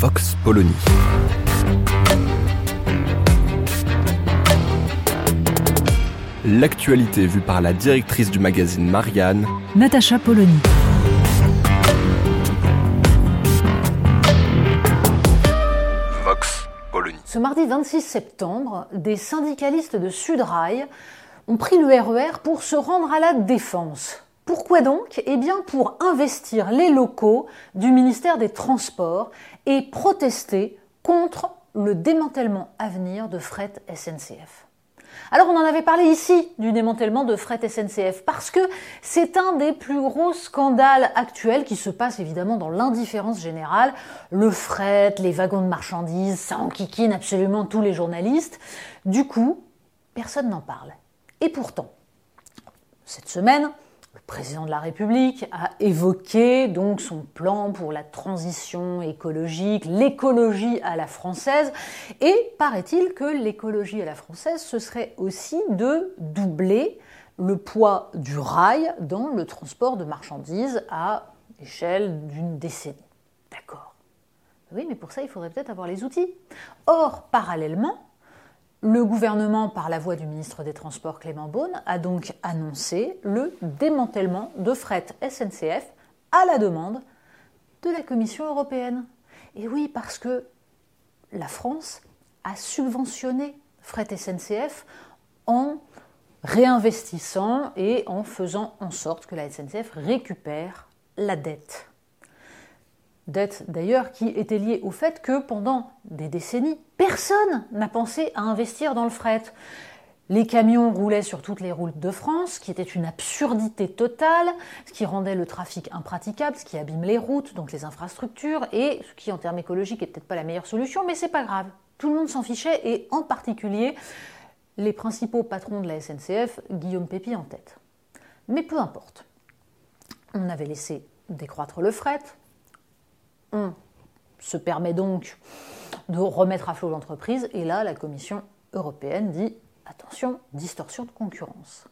Vox Polony. L'actualité vue par la directrice du magazine Marianne, Natacha Polony. Vox Polony. Ce mardi 26 septembre, des syndicalistes de Sudrail ont pris le RER pour se rendre à la Défense. Pourquoi donc? Eh bien pour investir les locaux du ministère des Transports et protester contre le démantèlement à venir de fret SNCF. Alors on en avait parlé ici du démantèlement de fret SNCF parce que c'est un des plus gros scandales actuels qui se passe évidemment dans l'indifférence générale. Le fret, les wagons de marchandises, ça enquiquine absolument tous les journalistes. Du coup, personne n'en parle. Et pourtant, cette semaine, le président de la République a évoqué donc son plan pour la transition écologique, l'écologie à la française, et paraît-il que l'écologie à la française, ce serait aussi de doubler le poids du rail dans le transport de marchandises à échelle d'une décennie. D'accord. Oui, mais pour ça, il faudrait peut-être avoir les outils. Or, parallèlement, le gouvernement, par la voix du ministre des Transports Clément Beaune, a donc annoncé le démantèlement de fret SNCF à la demande de la Commission européenne. Et oui, parce que la France a subventionné fret SNCF en réinvestissant et en faisant en sorte que la SNCF récupère la dette. Dette d'ailleurs qui était liée au fait que pendant des décennies, personne n'a pensé à investir dans le fret. Les camions roulaient sur toutes les routes de France, ce qui était une absurdité totale, ce qui rendait le trafic impraticable, ce qui abîme les routes, donc les infrastructures, et ce qui en termes écologiques n'est peut-être pas la meilleure solution, mais c'est pas grave. Tout le monde s'en fichait, et en particulier les principaux patrons de la SNCF, Guillaume Pépi en tête. Mais peu importe. On avait laissé décroître le fret, on se permet donc de remettre à flot l'entreprise, et là, la Commission européenne dit attention, distorsion de concurrence.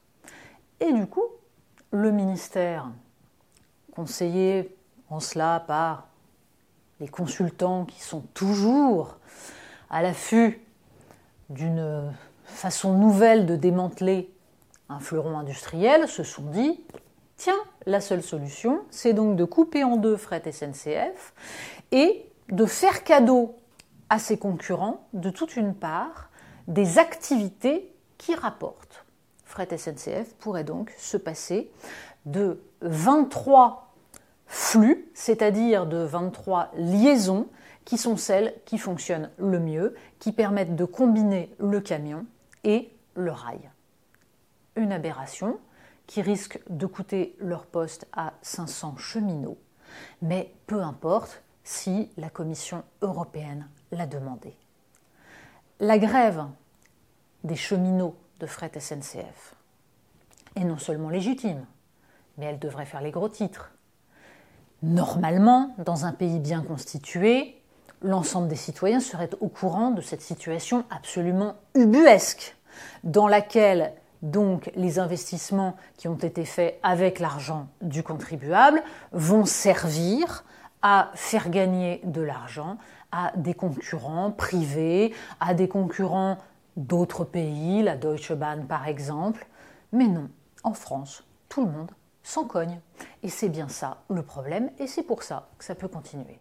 Et du coup, le ministère, conseillé en cela par les consultants qui sont toujours à l'affût d'une façon nouvelle de démanteler un fleuron industriel, se sont dit tiens, la seule solution, c'est donc de couper en deux fret SNCF et de faire cadeau à ses concurrents, de toute une part, des activités qui rapportent. Fret SNCF pourrait donc se passer de 23 flux, c'est-à-dire de 23 liaisons, qui sont celles qui fonctionnent le mieux, qui permettent de combiner le camion et le rail. Une aberration qui risque de coûter leur poste à 500 cheminots, mais peu importe si la Commission européenne l'a demandé. La grève des cheminots de fret SNCF est non seulement légitime, mais elle devrait faire les gros titres. Normalement, dans un pays bien constitué, l'ensemble des citoyens seraient au courant de cette situation absolument ubuesque, dans laquelle donc les investissements qui ont été faits avec l'argent du contribuable vont servir à faire gagner de l'argent à des concurrents privés, à des concurrents d'autres pays, la Deutsche Bahn par exemple. Mais non, en France, tout le monde s'en cogne. Et c'est bien ça le problème, et c'est pour ça que ça peut continuer.